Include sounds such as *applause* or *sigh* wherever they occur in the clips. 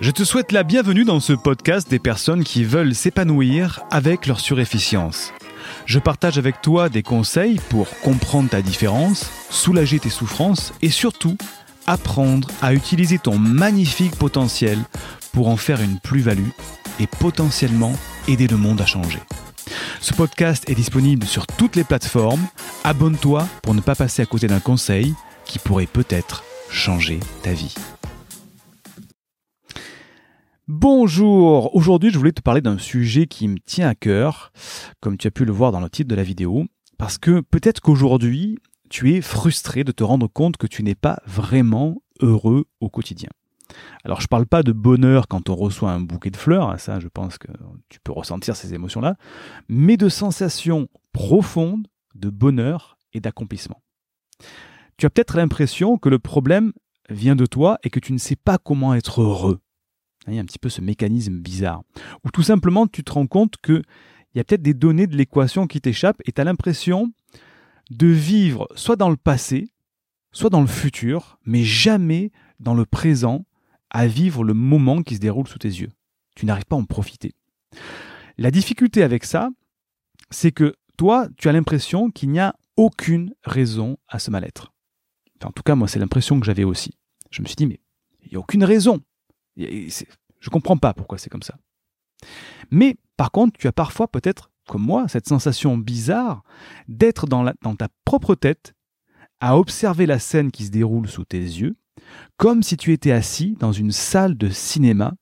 Je te souhaite la bienvenue dans ce podcast des personnes qui veulent s'épanouir avec leur surefficience. Je partage avec toi des conseils pour comprendre ta différence, soulager tes souffrances et surtout apprendre à utiliser ton magnifique potentiel pour en faire une plus-value et potentiellement aider le monde à changer. Ce podcast est disponible sur toutes les plateformes. Abonne-toi pour ne pas passer à côté d'un conseil qui pourrait peut-être changer ta vie. Bonjour, aujourd'hui je voulais te parler d'un sujet qui me tient à cœur, comme tu as pu le voir dans le titre de la vidéo, parce que peut-être qu'aujourd'hui tu es frustré de te rendre compte que tu n'es pas vraiment heureux au quotidien. Alors je ne parle pas de bonheur quand on reçoit un bouquet de fleurs, hein, ça je pense que tu peux ressentir ces émotions-là, mais de sensations profondes de bonheur et d'accomplissement. Tu as peut-être l'impression que le problème vient de toi et que tu ne sais pas comment être heureux. Il y a un petit peu ce mécanisme bizarre. Ou tout simplement, tu te rends compte qu'il y a peut-être des données de l'équation qui t'échappent et tu as l'impression de vivre soit dans le passé, soit dans le futur, mais jamais dans le présent à vivre le moment qui se déroule sous tes yeux. Tu n'arrives pas à en profiter. La difficulté avec ça, c'est que toi, tu as l'impression qu'il n'y a aucune raison à ce mal-être. en tout cas, moi, c'est l'impression que j'avais aussi. Je me suis dit, mais il n'y a aucune raison. Je comprends pas pourquoi c'est comme ça. Mais par contre, tu as parfois peut-être, comme moi, cette sensation bizarre d'être dans, dans ta propre tête à observer la scène qui se déroule sous tes yeux, comme si tu étais assis dans une salle de cinéma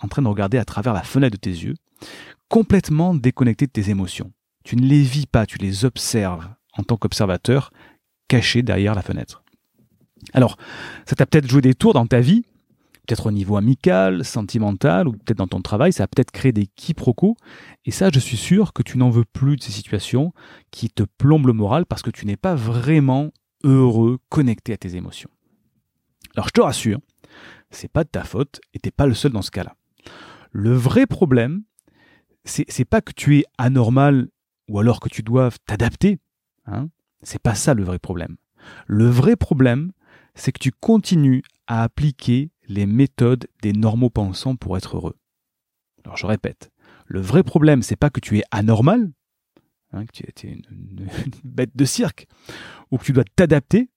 en train de regarder à travers la fenêtre de tes yeux, complètement déconnecté de tes émotions. Tu ne les vis pas, tu les observes en tant qu'observateur, caché derrière la fenêtre. Alors, ça t'a peut-être joué des tours dans ta vie, peut-être au niveau amical, sentimental, ou peut-être dans ton travail, ça a peut-être créé des quiproquos. Et ça, je suis sûr que tu n'en veux plus de ces situations qui te plombent le moral parce que tu n'es pas vraiment heureux, connecté à tes émotions. Alors je te rassure, c'est pas de ta faute et t'es pas le seul dans ce cas-là. Le vrai problème, c'est pas que tu es anormal ou alors que tu dois t'adapter. Hein c'est pas ça le vrai problème. Le vrai problème, c'est que tu continues à appliquer les méthodes des normaux pensants pour être heureux. Alors je répète, le vrai problème, c'est pas que tu es anormal, hein, que tu es une, bête de cirque, ou que tu dois t'adapter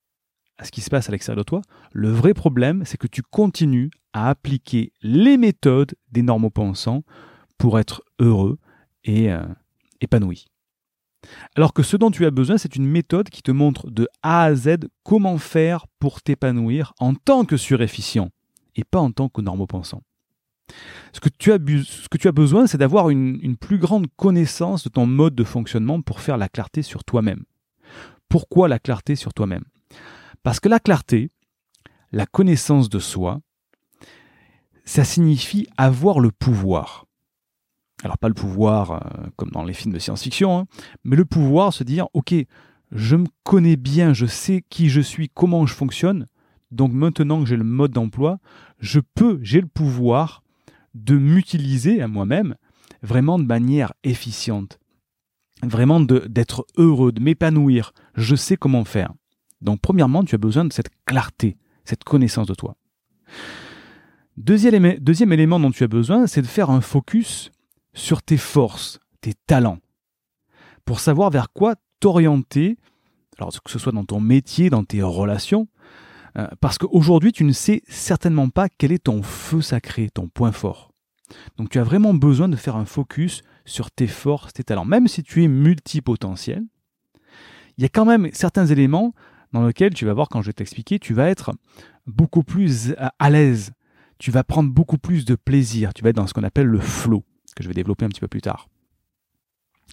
à ce qui se passe à l'extérieur de toi. Le vrai problème, c'est que tu continues à appliquer les méthodes des normaux pensants pour être heureux et euh, épanoui. Alors que ce dont tu as besoin, c'est une méthode qui te montre de A à Z comment faire pour t'épanouir en tant que surefficient et pas en tant que normopensant. Ce ce que tu as besoin, c'est d'avoir une, une plus grande connaissance de ton mode de fonctionnement pour faire la clarté sur toi-même. Pourquoi la clarté sur toi-même? Parce que la clarté, la connaissance de soi, ça signifie avoir le pouvoir. Alors pas le pouvoir euh, comme dans les films de science-fiction, hein, mais le pouvoir se dire, ok, je me connais bien, je sais qui je suis, comment je fonctionne, donc maintenant que j'ai le mode d'emploi, je peux, j'ai le pouvoir de m'utiliser à moi-même vraiment de manière efficiente. Vraiment d'être heureux, de m'épanouir. Je sais comment faire. Donc premièrement, tu as besoin de cette clarté, cette connaissance de toi. Deuxième, élément dont tu as besoin, c'est de faire un focus sur tes forces, tes talents, pour savoir vers quoi t'orienter, alors que ce soit dans ton métier, dans tes relations, euh, parce qu'aujourd'hui, tu ne sais certainement pas quel est ton feu sacré, ton point fort. Donc tu as vraiment besoin de faire un focus sur tes forces, tes talents. Même si tu es multipotentiel, il y a quand même certains éléments dans lesquels tu vas voir quand je vais t'expliquer, tu vas être beaucoup plus à l'aise, tu vas prendre beaucoup plus de plaisir, tu vas être dans ce qu'on appelle le flow, que je vais développer un petit peu plus tard.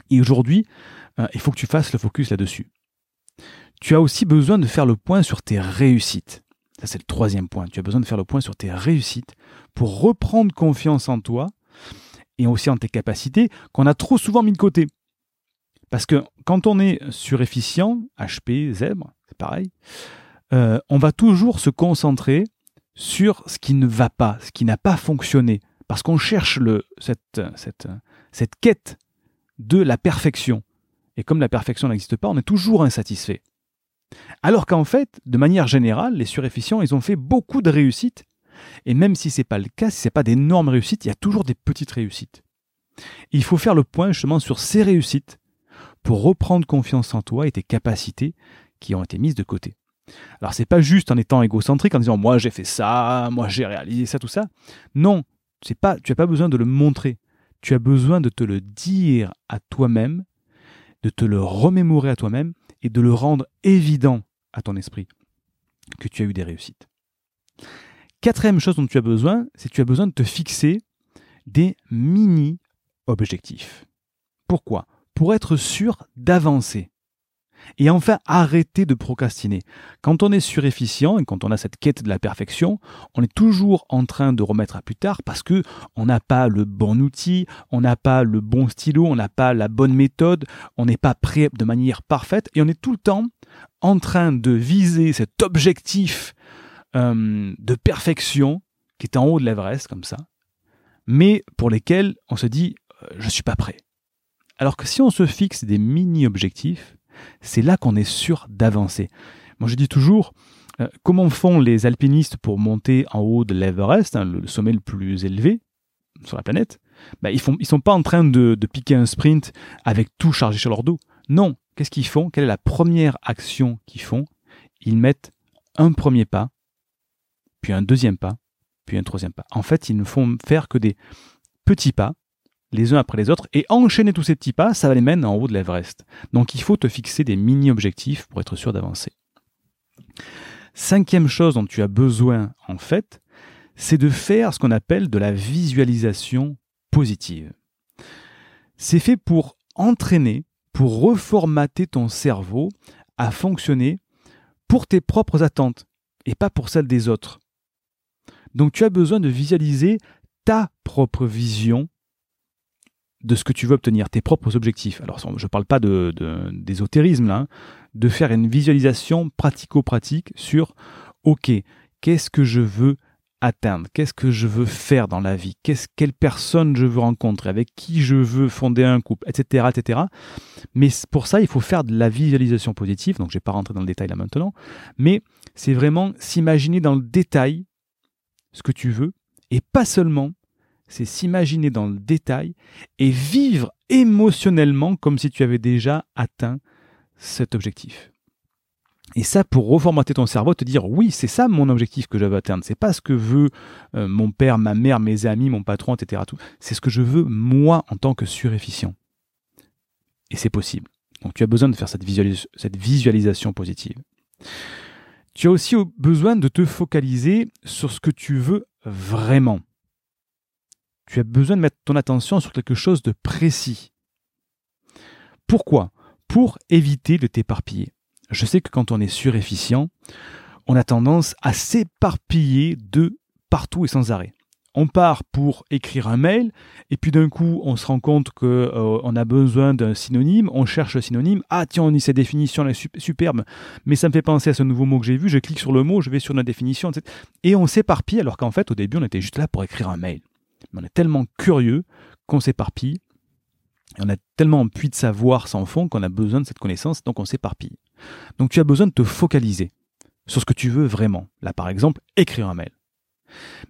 Et aujourd'hui, euh, il faut que tu fasses le focus là-dessus tu as aussi besoin de faire le point sur tes réussites. Ça, c'est le troisième point. Tu as besoin de faire le point sur tes réussites pour reprendre confiance en toi et aussi en tes capacités qu'on a trop souvent mis de côté. Parce que quand on est surefficient, HP, zèbre, c'est pareil, euh, on va toujours se concentrer sur ce qui ne va pas, ce qui n'a pas fonctionné. Parce qu'on cherche cette, cette quête de la perfection. Et comme la perfection n'existe pas, on est toujours insatisfait. Alors qu'en fait, de manière générale, les surefficients, ils ont fait beaucoup de réussites Et même si c'est pas le cas, si c'est pas d'énormes réussites, il y a toujours des petites réussites. il faut faire le point justement sur ces réussites pour reprendre confiance en toi et tes capacités qui ont été mises de côté. Alors c'est pas juste en étant égocentrique en disant moi j'ai fait ça, moi j'ai réalisé ça tout ça. Non, pas tu as pas besoin de le montrer. Tu as besoin de te le dire à toi-même, de te le remémorer à toi-même et de le rendre évident à ton esprit que tu as eu des réussites. Quatrième chose dont tu as besoin, c'est que tu as besoin de te fixer des mini-objectifs. Pourquoi? Pour être sûr d'avancer. Et enfin, arrêter de procrastiner. Quand on est surefficient et quand on a cette quête de la perfection, on est toujours en train de remettre à plus tard parce que on n'a pas le bon outil, on n'a pas le bon stylo, on n'a pas la bonne méthode, on n'est pas prêt de manière parfaite et on est tout le temps en train de viser cet objectif euh, de perfection qui est en haut de l'Everest comme ça, mais pour lesquels on se dit euh, je suis pas prêt. Alors que si on se fixe des mini-objectifs, c'est là qu'on est sûr d'avancer. Moi je dis toujours, euh, comment font les alpinistes pour monter en haut de l'Everest, hein, le sommet le plus élevé sur la planète? Ben, Ils ne sont pas en train de, de piquer un sprint avec tout chargé sur leur dos. Non, qu'est-ce qu'ils font? Quelle est la première action qu'ils font? Ils mettent un premier pas, puis un deuxième pas, puis un troisième pas. En fait, ils ne font faire que des petits pas les uns après les autres, et enchaîner tous ces petits pas, ça va les mener en haut de l'Everest. Donc il faut te fixer des mini-objectifs pour être sûr d'avancer. Cinquième chose dont tu as besoin, en fait, c'est de faire ce qu'on appelle de la visualisation positive. C'est fait pour entraîner, pour reformater ton cerveau à fonctionner pour tes propres attentes et pas pour celles des autres. Donc tu as besoin de visualiser ta propre vision de ce que tu veux obtenir, tes propres objectifs. Alors, je ne parle pas d'ésotérisme, de, là, hein. de faire une visualisation pratico-pratique sur, OK, qu'est-ce que je veux atteindre? Qu'est-ce que je veux faire dans la vie? Qu'est-ce, Quelle personne je veux rencontrer? Avec qui je veux fonder un couple? Etc. etc. Mais pour ça, il faut faire de la visualisation positive. Donc, je ne vais pas rentrer dans le détail là maintenant. Mais c'est vraiment s'imaginer dans le détail ce que tu veux et pas seulement c'est s'imaginer dans le détail et vivre émotionnellement comme si tu avais déjà atteint cet objectif. Et ça, pour reformater ton cerveau, te dire oui, c'est ça mon objectif que je veux atteindre. C'est pas ce que veut euh, mon père, ma mère, mes amis, mon patron, etc. C'est ce que je veux moi en tant que surefficient. Et c'est possible. Donc tu as besoin de faire cette, cette visualisation positive. Tu as aussi besoin de te focaliser sur ce que tu veux vraiment tu as besoin de mettre ton attention sur quelque chose de précis. Pourquoi? Pour éviter de t'éparpiller. Je sais que quand on est surefficient, on a tendance à s'éparpiller de partout et sans arrêt. On part pour écrire un mail et puis d'un coup on se rend compte qu'on euh, a besoin d'un synonyme, on cherche le synonyme, ah tiens on y cette définition est superbe, mais ça me fait penser à ce nouveau mot que j'ai vu, je clique sur le mot, je vais sur la définition, etc. Et on s'éparpille alors qu'en fait au début on était juste là pour écrire un mail on est tellement curieux qu'on s'éparpille. on a tellement puits de savoir sans fond qu'on a besoin de cette connaissance, donc on s'éparpille. Donc tu as besoin de te focaliser sur ce que tu veux vraiment. Là, par exemple, écrire un mail.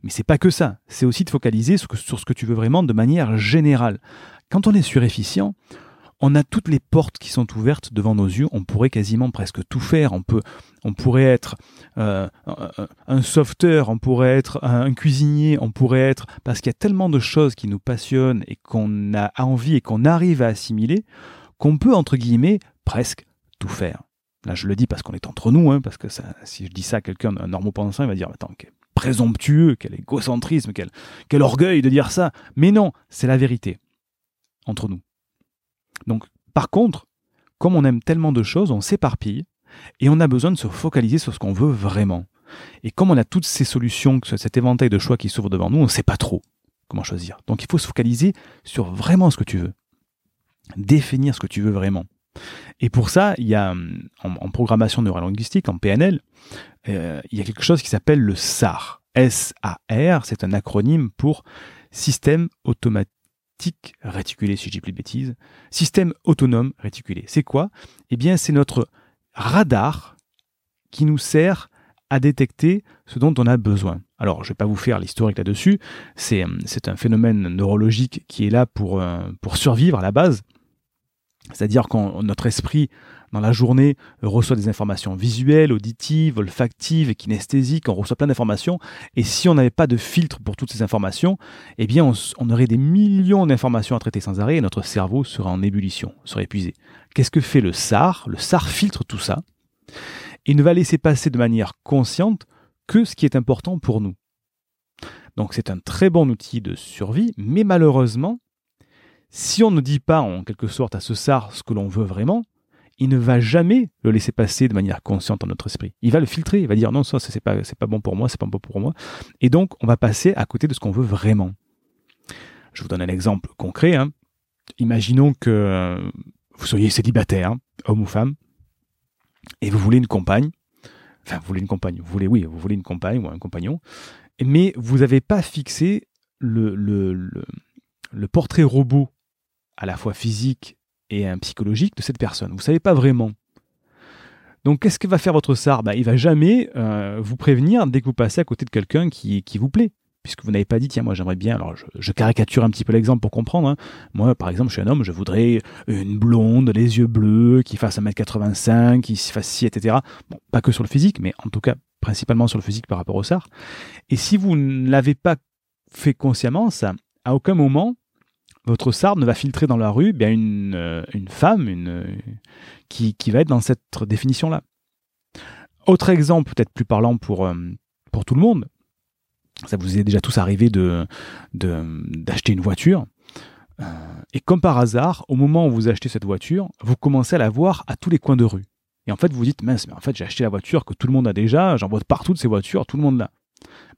Mais c'est pas que ça, c'est aussi de focaliser sur ce que tu veux vraiment de manière générale. Quand on est surefficient, on a toutes les portes qui sont ouvertes devant nos yeux, on pourrait quasiment presque tout faire, on, peut, on pourrait être euh, un sauveteur, on pourrait être un cuisinier, on pourrait être... Parce qu'il y a tellement de choses qui nous passionnent et qu'on a envie et qu'on arrive à assimiler, qu'on peut, entre guillemets, presque tout faire. Là, je le dis parce qu'on est entre nous, hein, parce que ça, si je dis ça à quelqu'un, un normopensant, il va dire, attends, quel présomptueux, quel égocentrisme, quel, quel orgueil de dire ça. Mais non, c'est la vérité. Entre nous. Donc, par contre, comme on aime tellement de choses, on s'éparpille et on a besoin de se focaliser sur ce qu'on veut vraiment. Et comme on a toutes ces solutions, cet éventail de choix qui s'ouvre devant nous, on ne sait pas trop comment choisir. Donc il faut se focaliser sur vraiment ce que tu veux. Définir ce que tu veux vraiment. Et pour ça, il y a en, programmation neurolinguistique, en PNL, euh, il y a quelque chose qui s'appelle le SAR. S-A-R, c'est un acronyme pour Système automatique réticulé, si je dis plus de bêtises. Système autonome réticulé. C'est quoi? Eh bien, c'est notre radar qui nous sert à détecter ce dont on a besoin. Alors, je ne vais pas vous faire l'historique là-dessus, c'est, un phénomène neurologique qui est là pour, euh, pour survivre à la base. C'est-à-dire quand notre esprit, dans la journée, reçoit des informations visuelles, auditives, olfactives, kinesthésiques, on reçoit plein d'informations, et si on n'avait pas de filtre pour toutes ces informations, eh bien on, on aurait des millions d'informations à traiter sans arrêt, et notre cerveau serait en ébullition, serait épuisé. Qu'est-ce que fait le SAR? Le SAR filtre tout ça, et ne va laisser passer de manière consciente que ce qui est important pour nous. Donc c'est un très bon outil de survie, mais malheureusement, si on ne dit pas en quelque sorte à ce SAR ce que l'on veut vraiment, il ne va jamais le laisser passer de manière consciente dans notre esprit. Il va le filtrer, il va dire non, ça c'est pas, pas bon pour moi, c'est pas bon pour moi. Et donc on va passer à côté de ce qu'on veut vraiment. Je vous donne un exemple concret. Hein. Imaginons que vous soyez célibataire, homme ou femme, et vous voulez une compagne, enfin vous voulez une compagne, vous voulez oui, vous voulez une compagne ou un compagnon, mais vous n'avez pas fixé le, portrait robot à la fois physique et un psychologique de cette personne. Vous ne savez pas vraiment. Donc qu'est-ce que va faire votre SAR? Bah, Il va jamais euh, vous prévenir dès que vous passez à côté de quelqu'un qui, qui vous plaît puisque vous n'avez pas dit, tiens, moi j'aimerais bien, alors je, caricature un petit peu l'exemple pour comprendre, hein. moi par exemple je suis un homme, je voudrais une blonde, les yeux bleus, qui fasse 1m85, qui fasse ci, etc. Bon, pas que sur le physique, mais en tout cas principalement sur le physique par rapport au SAR. Et si vous ne l'avez pas fait consciemment, ça, à aucun moment, votre SAR ne va filtrer dans la rue bien une, euh, une femme une, qui, qui, va être dans cette définition-là. Autre exemple, peut-être plus parlant pour, euh, pour tout le monde, ça vous est déjà tous arrivé de, d'acheter une voiture. Euh, et comme par hasard, au moment où vous achetez cette voiture, vous commencez à la voir à tous les coins de rue. Et en fait, vous dites, mince, mais en fait, j'ai acheté la voiture que tout le monde a déjà, j'en vois partout de ces voitures, tout le monde l'a.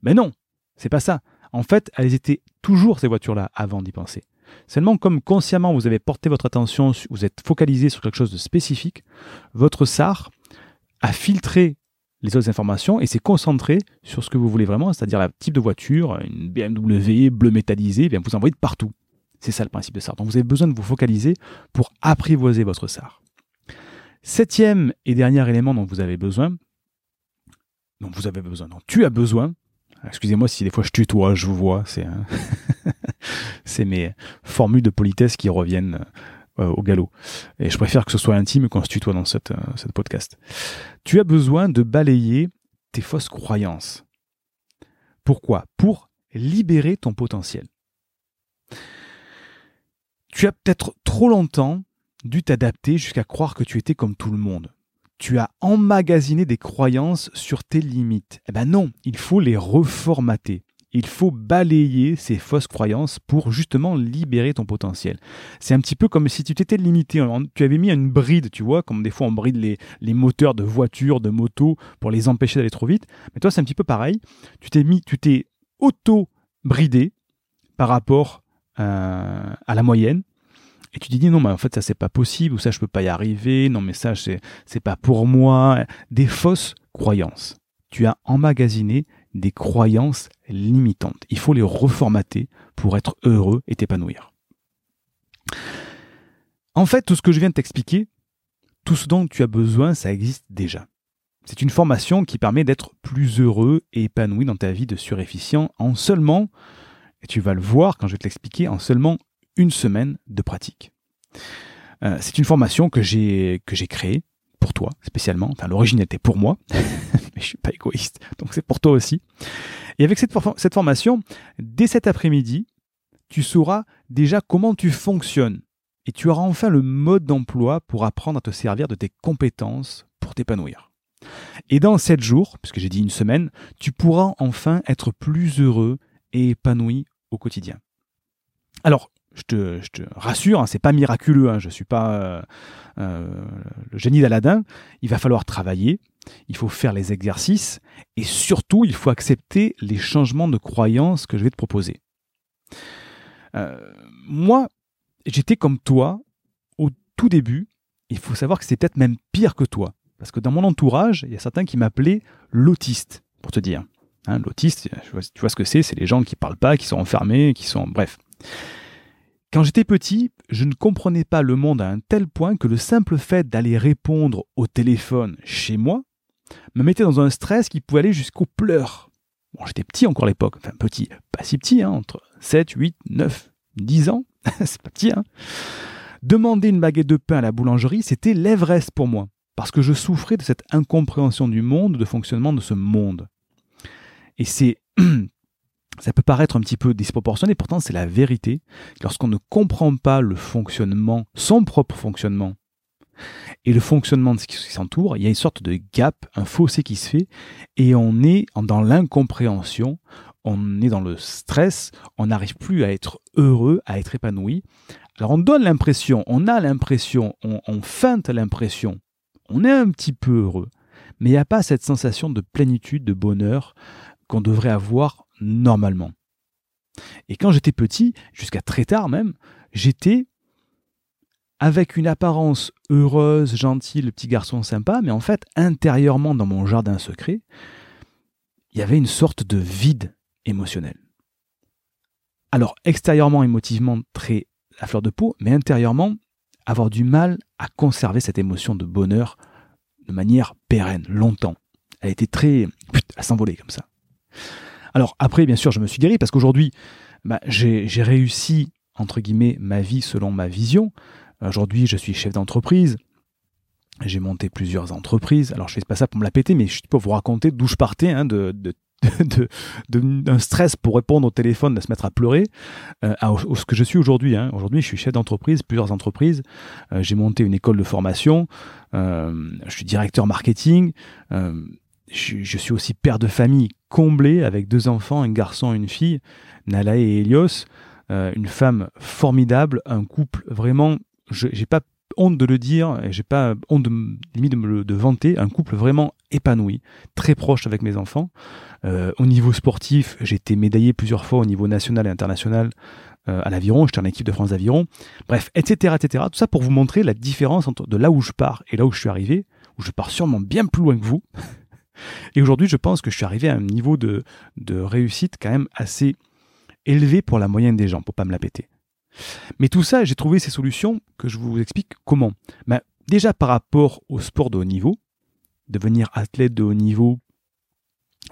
Mais non, c'est pas ça. En fait, elles étaient toujours ces voitures-là avant d'y penser. Seulement, comme consciemment vous avez porté votre attention, vous êtes focalisé sur quelque chose de spécifique, votre SAR a filtré les autres informations et s'est concentré sur ce que vous voulez vraiment, c'est-à-dire le type de voiture, une BMW bleu métallisé, eh bien vous en voyez de partout. C'est ça le principe de SAR. Donc vous avez besoin de vous focaliser pour apprivoiser votre SAR. Septième et dernier élément dont vous avez besoin, dont vous avez besoin, dont tu as besoin, excusez-moi si des fois je tutoie, je vous vois, c'est, *laughs* c'est mes formules de politesse qui reviennent euh, au galop. Et je préfère que ce soit intime qu'on se tutoie dans cette, euh, cette podcast. Tu as besoin de balayer tes fausses croyances. Pourquoi? Pour libérer ton potentiel. Tu as peut-être trop longtemps dû t'adapter jusqu'à croire que tu étais comme tout le monde. Tu as emmagasiné des croyances sur tes limites. Eh ben non, il faut les reformater il faut balayer ces fausses croyances pour justement libérer ton potentiel. C'est un petit peu comme si tu t'étais limité, tu avais mis une bride, tu vois, comme des fois on bride les, moteurs de voitures, de motos pour les empêcher d'aller trop vite. Mais toi, c'est un petit peu pareil. Tu t'es mis, tu t'es auto-bridé par rapport euh, à la moyenne. Et tu te dis non, mais en fait, ça c'est pas possible, ou ça je peux pas y arriver, non, mais ça c'est, pas pour moi. Des fausses croyances. Tu as emmagasiné des croyances limitantes. Il faut les reformater pour être heureux et t'épanouir. En fait, tout ce que je viens de t'expliquer, tout ce dont tu as besoin, ça existe déjà. C'est une formation qui permet d'être plus heureux et épanoui dans ta vie de surefficient en seulement, et tu vas le voir quand je vais te l'expliquer, en seulement une semaine de pratique. Euh, c'est une formation que j'ai que j'ai créée pour toi spécialement. Enfin, l'origine était pour moi, *laughs* mais je suis pas égoïste, donc c'est pour toi aussi. Et avec cette, cette formation, dès cet après-midi, tu sauras déjà comment tu fonctionnes et tu auras enfin le mode d'emploi pour apprendre à te servir de tes compétences pour t'épanouir. Et dans 7 jours, puisque j'ai dit une semaine, tu pourras enfin être plus heureux et épanoui au quotidien. Alors, je te, rassure, hein, c'est pas miraculeux, hein, je suis pas euh, euh, le génie d'Aladin. Il va falloir travailler, il faut faire les exercices et surtout il faut accepter les changements de croyances que je vais te proposer. Euh, moi, j'étais comme toi au tout début. Il faut savoir que c'est peut-être même pire que toi. Parce que dans mon entourage, il y a certains qui m'appelaient l'autiste, pour te dire. Hein, l'autiste, tu vois ce que c'est, c'est les gens qui parlent pas, qui sont enfermés, qui sont... Bref. Quand j'étais petit, je ne comprenais pas le monde à un tel point que le simple fait d'aller répondre au téléphone chez moi me mettait dans un stress qui pouvait aller jusqu'aux pleurs. J'étais petit encore à l'époque, enfin petit, pas si petit, hein, entre 7, 8, 9, 10 ans, *laughs* c'est pas petit. Hein. Demander une baguette de pain à la boulangerie, c'était l'Everest pour moi, parce que je souffrais de cette incompréhension du monde, de fonctionnement de ce monde. Et c'est *clears throat* ça peut paraître un petit peu disproportionné, pourtant c'est la vérité. Lorsqu'on ne comprend pas le fonctionnement, son propre fonctionnement, et le fonctionnement de ce qui s'entoure, il y a une sorte de gap, un fossé qui se fait, et on est dans l'incompréhension, on est dans le stress, on n'arrive plus à être heureux, à être épanoui. Alors on donne l'impression, on a l'impression, on, on feinte l'impression, on est un petit peu heureux, mais il n'y a pas cette sensation de plénitude, de bonheur qu'on devrait avoir normalement. Et quand j'étais petit, jusqu'à très tard même, j'étais avec une apparence heureuse, gentille, le petit garçon sympa, mais en fait, intérieurement dans mon jardin secret, il y avait une sorte de vide émotionnel. Alors, extérieurement, émotivement, très à fleur de peau, mais intérieurement, avoir du mal à conserver cette émotion de bonheur de manière pérenne, longtemps. Elle était très... à s'envoler comme ça. Alors après, bien sûr, je me suis guéri parce qu'aujourd'hui, bah, j'ai réussi, entre guillemets, ma vie selon ma vision. Aujourd'hui, je suis chef d'entreprise. J'ai monté plusieurs entreprises. Alors, je fais pas ça pour me la péter, mais je peux vous raconter d'où je partais, hein, de, *laughs* d'un stress pour répondre au téléphone, de se mettre à pleurer, euh, à, ce que je suis aujourd'hui. Hein. Aujourd'hui, je suis chef d'entreprise, plusieurs entreprises. Euh, j'ai monté une école de formation. Euh, je suis directeur marketing. Je, je, suis aussi père de famille comblé avec deux enfants, un garçon et une fille, Nala et Elios. une femme formidable, un couple vraiment j'ai pas honte de le dire, et j'ai pas honte de, de me de vanter, un couple vraiment épanoui, très proche avec mes enfants. Euh, au niveau sportif, j'ai été médaillé plusieurs fois au niveau national et international euh, à l'aviron, j'étais en équipe de France d'aviron, bref, etc., etc. Tout ça pour vous montrer la différence entre de là où je pars et là où je suis arrivé, où je pars sûrement bien plus loin que vous. Et aujourd'hui, je pense que je suis arrivé à un niveau de, réussite quand même assez élevé pour la moyenne des gens, pour pas me la péter. Mais tout ça, j'ai trouvé ces solutions que je vous explique comment. Ben, déjà par rapport au sport de haut niveau, devenir athlète de haut niveau,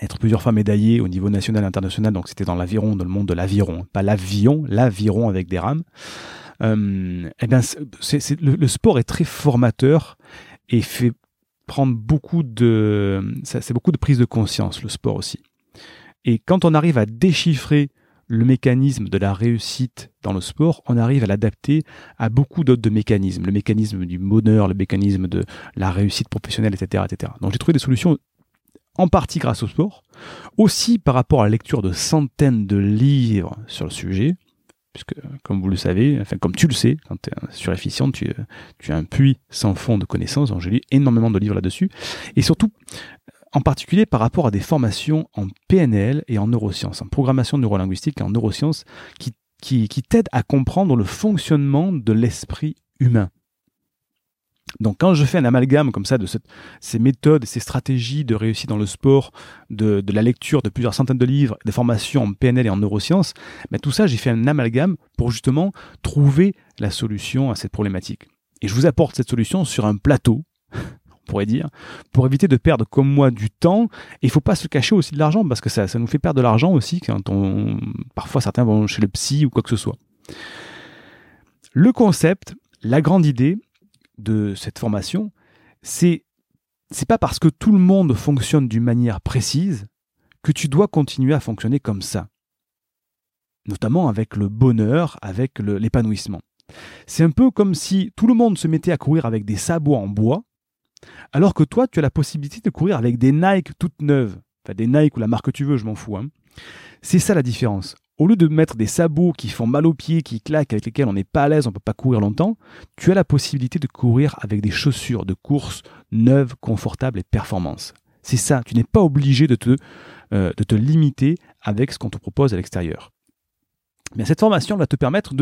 être plusieurs fois médaillé au niveau national et international, donc c'était dans l'aviron, dans le monde de l'aviron, pas l'avion, l'aviron avec des rames. Euh, eh bien, le, sport est très formateur et fait prendre beaucoup de, c'est beaucoup de prise de conscience, le sport aussi. Et quand on arrive à déchiffrer le mécanisme de la réussite dans le sport, on arrive à l'adapter à beaucoup d'autres mécanismes. Le mécanisme du bonheur, le mécanisme de la réussite professionnelle, etc. etc. Donc j'ai trouvé des solutions en partie grâce au sport, aussi par rapport à la lecture de centaines de livres sur le sujet, puisque comme vous le savez, enfin comme tu le sais, quand tu es sur Efficient, tu, as un puits sans fond de connaissances, donc j'ai lu énormément de livres là-dessus, et surtout en particulier par rapport à des formations en PNL et en neurosciences, en programmation neurolinguistique et en neurosciences, qui, t'aident à comprendre le fonctionnement de l'esprit humain. Donc quand je fais un amalgame comme ça de ces méthodes, ces stratégies de réussite dans le sport, de, la lecture de plusieurs centaines de livres, des formations en PNL et en neurosciences, ben tout ça j'ai fait un amalgame pour justement trouver la solution à cette problématique. Et je vous apporte cette solution sur un plateau *laughs* pourrait dire, pour éviter de perdre comme moi du temps. Et il faut pas se cacher aussi de l'argent parce que ça, ça nous fait perdre de l'argent aussi quand on, parfois certains vont chez le psy ou quoi que ce soit. Le concept, la grande idée de cette formation, c'est c'est pas parce que tout le monde fonctionne d'une manière précise que tu dois continuer à fonctionner comme ça. Notamment avec le bonheur, avec l'épanouissement. C'est un peu comme si tout le monde se mettait à courir avec des sabots en bois alors que toi, tu as la possibilité de courir avec des Nike toutes neuves. Enfin, des Nike ou la marque que tu veux, je m'en fous. Hein. C'est ça la différence. Au lieu de mettre des sabots qui font mal aux pieds, qui claquent, avec lesquels on n'est pas à l'aise, on ne peut pas courir longtemps, tu as la possibilité de courir avec des chaussures de course neuves, confortables et performances. C'est ça, tu n'es pas obligé de te, euh, de te limiter avec ce qu'on te propose à l'extérieur. Mais cette formation va te permettre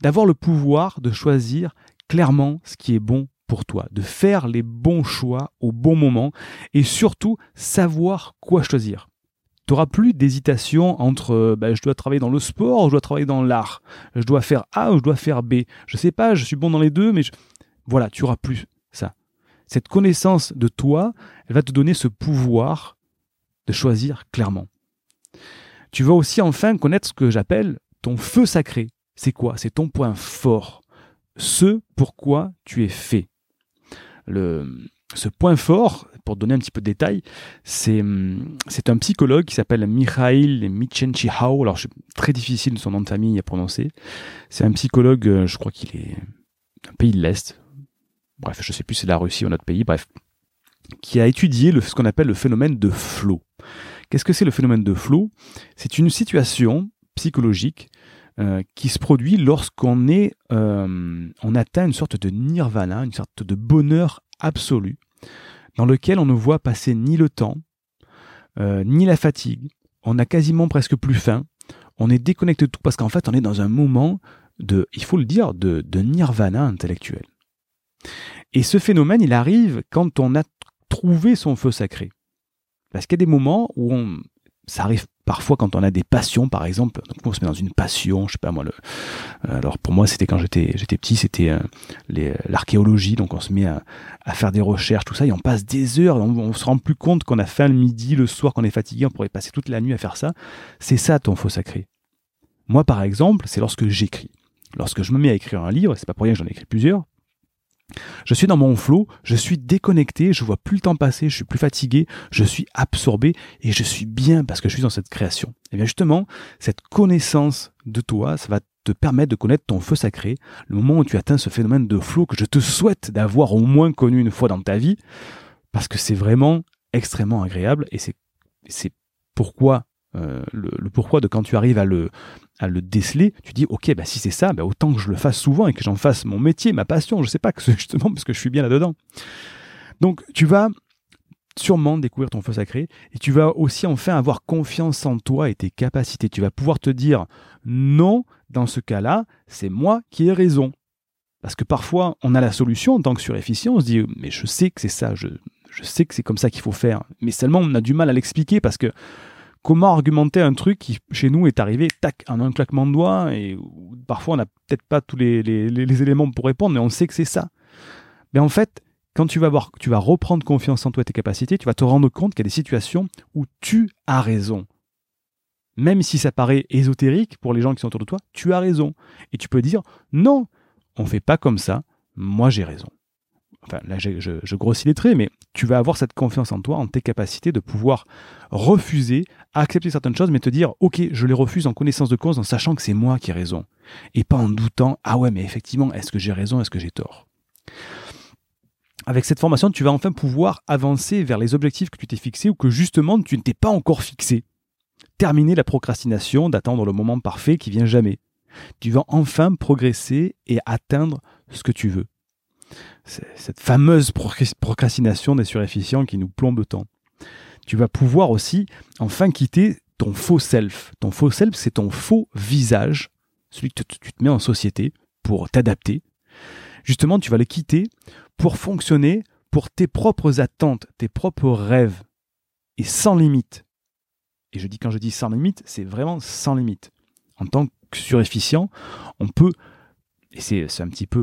d'avoir le pouvoir de choisir clairement ce qui est bon pour toi, de faire les bons choix au bon moment et surtout savoir quoi choisir. Tu n'auras plus d'hésitation entre bah, je dois travailler dans le sport je dois travailler dans l'art. Je dois faire A ou je dois faire B. Je sais pas, je suis bon dans les deux, mais voilà, tu auras plus ça. Cette connaissance de toi, elle va te donner ce pouvoir de choisir clairement. Tu vas aussi enfin connaître ce que j'appelle ton feu sacré. C'est quoi? C'est ton point fort. Ce pourquoi tu es fait. Le, ce point fort, pour donner un petit peu de détails, c'est, c'est un psychologue qui s'appelle Mikhail Michenchihao. Alors, c'est très difficile son nom de famille à prononcer. C'est un psychologue, euh, je crois qu'il est un pays de l'Est. Bref, je sais plus c'est la Russie ou notre pays. Bref, qui a étudié ce qu'on appelle le phénomène de flow. Qu'est-ce que c'est le phénomène de flow? C'est une situation psychologique euh, qui se produit lorsqu'on est, euh, on atteint une sorte de nirvana, une sorte de bonheur absolu, dans lequel on ne voit passer ni le temps, euh, ni la fatigue. On a quasiment presque plus faim. On est déconnecté de tout parce qu'en fait, on est dans un moment de, il faut le dire, de, nirvana intellectuel. Et ce phénomène, il arrive quand on a trouvé son feu sacré. Parce qu'il y a des moments où on, ça arrive parfois quand on a des passions, par exemple, on se met dans une passion, je sais pas moi. Le, euh, alors pour moi, c'était quand j'étais j'étais petit, c'était euh, l'archéologie, donc on se met à, faire des recherches, tout ça, et on passe des heures, on, on se rend plus compte qu'on a faim le midi, le soir, qu'on est fatigué, on pourrait passer toute la nuit à faire ça. C'est ça ton faux sacré. Moi, par exemple, c'est lorsque j'écris. Lorsque je me mets à écrire un livre, c'est pas pour rien que j'en ai écrit plusieurs, je suis dans mon flot, je suis déconnecté, je vois plus le temps passer, je suis plus fatigué, je suis absorbé et je suis bien parce que je suis dans cette création. Et bien justement, cette connaissance de toi, ça va te permettre de connaître ton feu sacré, le moment où tu atteins ce phénomène de flot que je te souhaite d'avoir au moins connu une fois dans ta vie, parce que c'est vraiment extrêmement agréable et c'est pourquoi euh, le, pourquoi de quand tu arrives à le, à le déceler, tu dis ok, bah, si c'est ça, bah, autant que je le fasse souvent et que j'en fasse mon métier, ma passion, je sais pas, que *laughs* justement parce que je suis bien là-dedans. Donc tu vas sûrement découvrir ton feu sacré et tu vas aussi enfin avoir confiance en toi et tes capacités. Tu vas pouvoir te dire non, dans ce cas-là, c'est moi qui ai raison. Parce que parfois, on a la solution en tant que surefficient, on se dit mais je sais que c'est ça, je, je sais que c'est comme ça qu'il faut faire. Mais seulement on a du mal à l'expliquer parce que comment argumenter un truc qui chez nous est arrivé tac en un claquement de doigts et parfois on n'a peut-être pas tous les, éléments pour répondre mais on sait que c'est ça. Mais en fait quand tu vas voir tu vas reprendre confiance en toi et tes capacités tu vas te rendre compte qu'il y a des situations où tu as raison. Même si ça paraît ésotérique pour les gens qui sont autour de toi tu as raison. Et tu peux dire non on fait pas comme ça moi j'ai raison enfin là je, grossis les traits, mais tu vas avoir cette confiance en toi, en tes capacités de pouvoir refuser, accepter certaines choses, mais te dire, ok, je les refuse en connaissance de cause, en sachant que c'est moi qui ai raison, et pas en doutant, ah ouais, mais effectivement, est-ce que j'ai raison, est-ce que j'ai tort? Avec cette formation, tu vas enfin pouvoir avancer vers les objectifs que tu t'es fixés ou que justement tu ne t'es pas encore fixé. Terminer la procrastination d'attendre le moment parfait qui vient jamais. Tu vas enfin progresser et atteindre ce que tu veux cette fameuse procrastination des surefficients qui nous plombe tant. Tu vas pouvoir aussi enfin quitter ton faux self. Ton faux self, c'est ton faux visage, celui que tu te mets en société pour t'adapter. Justement, tu vas le quitter pour fonctionner pour tes propres attentes, tes propres rêves, et sans limite. Et je dis quand je dis sans limite, c'est vraiment sans limite. En tant que surefficient, on peut, et c'est un petit peu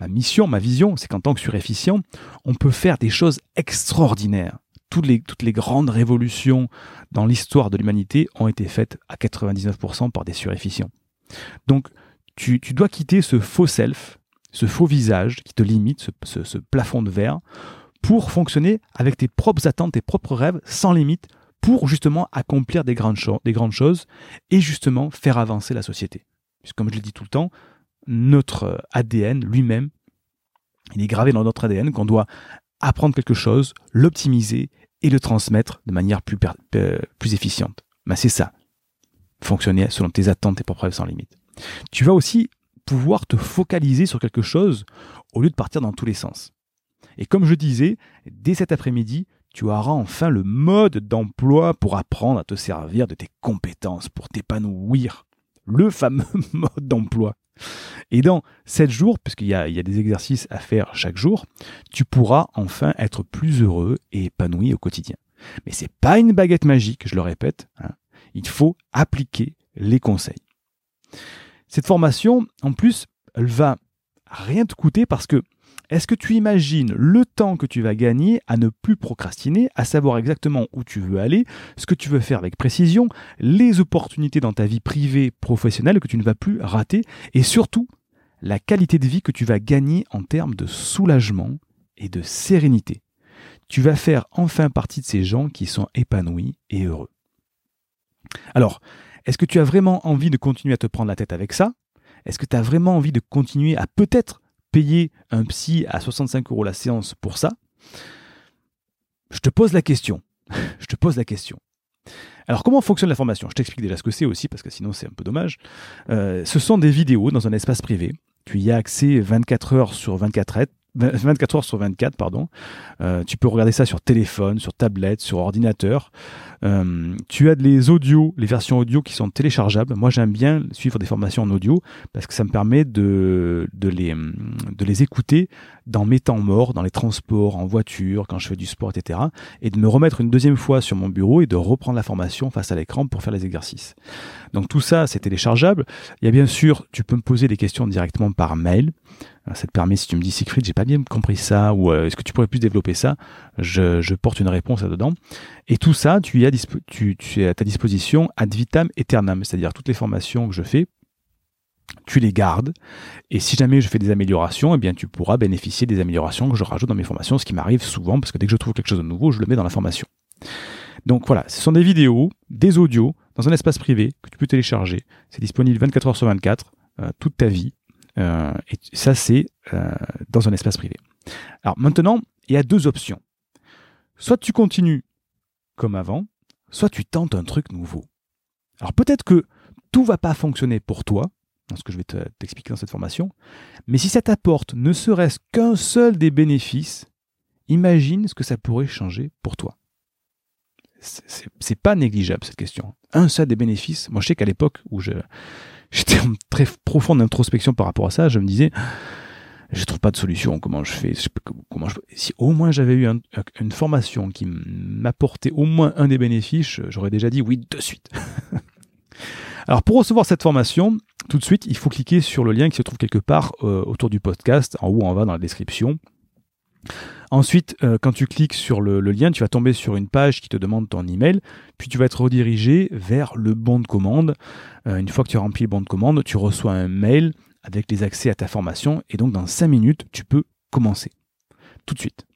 ma mission, ma vision, c'est qu'en tant que surefficient, on peut faire des choses extraordinaires. Toutes les, grandes révolutions dans l'histoire de l'humanité ont été faites à 99% par des surefficients. Donc, tu, dois quitter ce faux self, ce faux visage qui te limite, ce, plafond de verre, pour fonctionner avec tes propres attentes, tes propres rêves, sans limite, pour justement accomplir des grandes, des grandes choses et justement faire avancer la société. Puisque comme je le dis tout le temps, notre ADN lui-même, il est gravé dans notre ADN qu'on doit apprendre quelque chose, l'optimiser et le transmettre de manière plus, plus efficiente. Ben c'est ça. Fonctionner selon tes attentes et propres sans limite. Tu vas aussi pouvoir te focaliser sur quelque chose au lieu de partir dans tous les sens. Et comme je disais, dès cet après-midi, tu auras enfin le mode d'emploi pour apprendre à te servir de tes compétences, pour t'épanouir. Le fameux *laughs* mode d'emploi. Et dans 7 jours, puisqu'il y a, des exercices à faire chaque jour, tu pourras enfin être plus heureux et épanoui au quotidien. Mais c'est pas une baguette magique, je le répète. Hein. Il faut appliquer les conseils. Cette formation, en plus, elle va rien te coûter parce que Est-ce que tu imagines le temps que tu vas gagner à ne plus procrastiner, à savoir exactement où tu veux aller, ce que tu veux faire avec précision, les opportunités dans ta vie privée, professionnelle que tu ne vas plus rater, et surtout la qualité de vie que tu vas gagner en termes de soulagement et de sérénité? Tu vas faire enfin partie de ces gens qui sont épanouis et heureux. Alors, est-ce que tu as vraiment envie de continuer à te prendre la tête avec ça? Est-ce que tu as vraiment envie de continuer à peut-être payer un psy à 65 euros la séance pour ça Je te pose la question. *laughs* Je te pose la question. Alors comment fonctionne la formation? Je t'explique déjà ce que c'est aussi, parce que sinon c'est un peu dommage. Euh, ce sont des vidéos dans un espace privé. Tu y as accès 24 heures sur 24 24 heures sur 24, pardon. Euh, tu peux regarder ça sur téléphone, sur tablette, sur ordinateur. Euh, tu as les audios, les versions audio qui sont téléchargeables. Moi, j'aime bien suivre des formations en audio parce que ça me permet de, les, de les écouter dans mes temps morts, dans les transports, en voiture, quand je fais du sport, etc. Et de me remettre une deuxième fois sur mon bureau et de reprendre la formation face à l'écran pour faire les exercices. Donc tout ça, c'est téléchargeable. Il y a bien sûr, tu peux me poser des questions directement par mail. Ça te permet, si tu me dis Siegfried, j'ai pas bien compris ça, ou euh, est-ce que tu pourrais plus développer ça, je, porte une réponse là-dedans. Et tout ça, tu, as tu, tu es à ta disposition ad vitam aeternam, c'est-à-dire toutes les formations que je fais, tu les gardes, et si jamais je fais des améliorations, eh bien tu pourras bénéficier des améliorations que je rajoute dans mes formations, ce qui m'arrive souvent, parce que dès que je trouve quelque chose de nouveau, je le mets dans la formation. Donc voilà, ce sont des vidéos, des audios, dans un espace privé que tu peux télécharger. C'est disponible 24 heures sur 24, euh, toute ta vie. Euh, et ça, c'est euh, dans un espace privé. Alors maintenant, il y a deux options. Soit tu continues comme avant, soit tu tentes un truc nouveau. Alors peut-être que tout va pas fonctionner pour toi, dans ce que je vais t'expliquer dans cette formation, mais si ça t'apporte ne serait-ce qu'un seul des bénéfices, imagine ce que ça pourrait changer pour toi. C'est pas négligeable cette question. Un seul des bénéfices, moi je sais qu'à l'époque où j'étais en très profonde introspection par rapport à ça, je me disais, je trouve pas de solution. Comment je fais, comment Si au moins j'avais eu une formation qui m'apportait au moins un des bénéfices, j'aurais déjà dit oui de suite. *laughs* Alors pour recevoir cette formation, tout de suite, il faut cliquer sur le lien qui se trouve quelque part euh, autour du podcast, en haut en bas dans la description. Ensuite, euh, quand tu cliques sur le, lien, tu vas tomber sur une page qui te demande ton email, puis tu vas être redirigé vers le bon de commande. Euh, une fois que tu as rempli le bon de commande, tu reçois un mail avec les accès à ta formation, et donc dans 5 minutes, tu peux commencer. Tout de suite.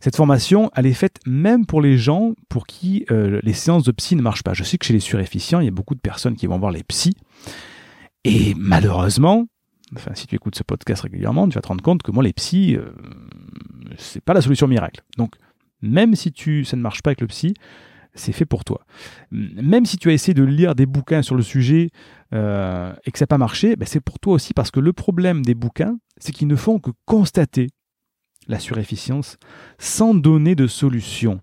Cette formation, elle est faite même pour les gens pour qui euh, les séances de psy ne marchent pas. Je sais que chez les suréfficients, il y a beaucoup de personnes qui vont voir les psys. Et malheureusement, enfin, si tu écoutes ce podcast régulièrement, tu vas te rendre compte que moi, les psys, euh, c'est pas la solution miracle. Donc, même si tu, ça ne marche pas avec le psy, c'est fait pour toi. Même si tu as essayé de lire des bouquins sur le sujet euh, et que ça n'a pas marché, ben c'est pour toi aussi parce que le problème des bouquins, c'est qu'ils ne font que constater la surefficience sans donner de solution.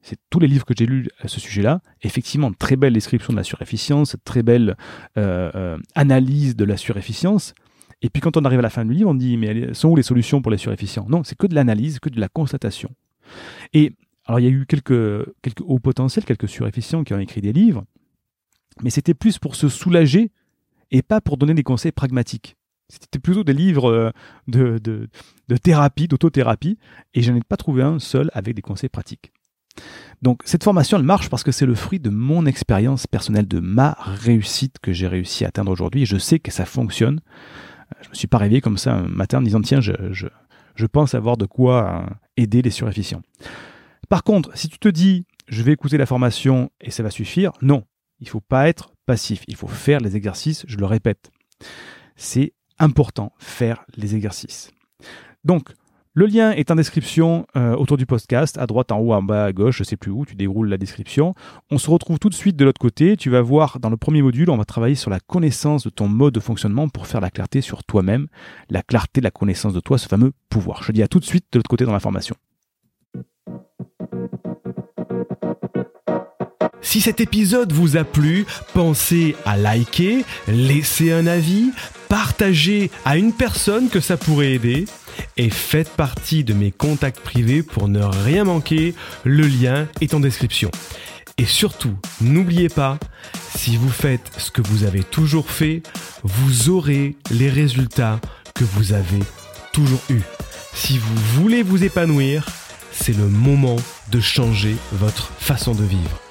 C'est tous les livres que j'ai lus à ce sujet-là. Effectivement, très belle description de la surefficience, très belle euh, euh, analyse de la surefficience. Et puis quand on arrive à la fin du livre, on dit mais sont où les solutions pour les surefficients? Non, c'est que de l'analyse, que de la constatation. Et alors il y a eu quelques, quelques hauts potentiels, quelques surefficients qui ont écrit des livres, mais c'était plus pour se soulager et pas pour donner des conseils pragmatiques. C'était plutôt des livres euh, de, de, thérapie, d'autothérapie, et je n'en ai pas trouvé un seul avec des conseils pratiques. Donc cette formation, elle marche parce que c'est le fruit de mon expérience personnelle, de ma réussite que j'ai réussi à atteindre aujourd'hui. Je sais que ça fonctionne. Euh, je me suis pas réveillé comme ça un matin en disant tiens, je, pense avoir de quoi euh, aider les surefficients. Par contre, si tu te dis je vais écouter la formation et ça va suffire, non, il faut pas être passif, il faut faire les exercices, je le répète. C'est important, faire les exercices. Donc, le lien est en description euh, autour du podcast, à droite, en haut, en bas, à gauche, je sais plus où, tu déroules la description. On se retrouve tout de suite de l'autre côté. Tu vas voir dans le premier module, on va travailler sur la connaissance de ton mode de fonctionnement pour faire la clarté sur toi-même, la clarté, la connaissance de toi, ce fameux pouvoir. Je te dis à tout de suite de l'autre côté dans la formation. Si cet épisode vous a plu, pensez à liker, laisser un avis, partager à une personne que ça pourrait aider et faites partie de mes contacts privés pour ne rien manquer. Le lien est en description. Et surtout, n'oubliez pas, si vous faites ce que vous avez toujours fait, vous aurez les résultats que vous avez toujours eu. Si vous voulez vous épanouir, c'est le moment de changer votre façon de vivre.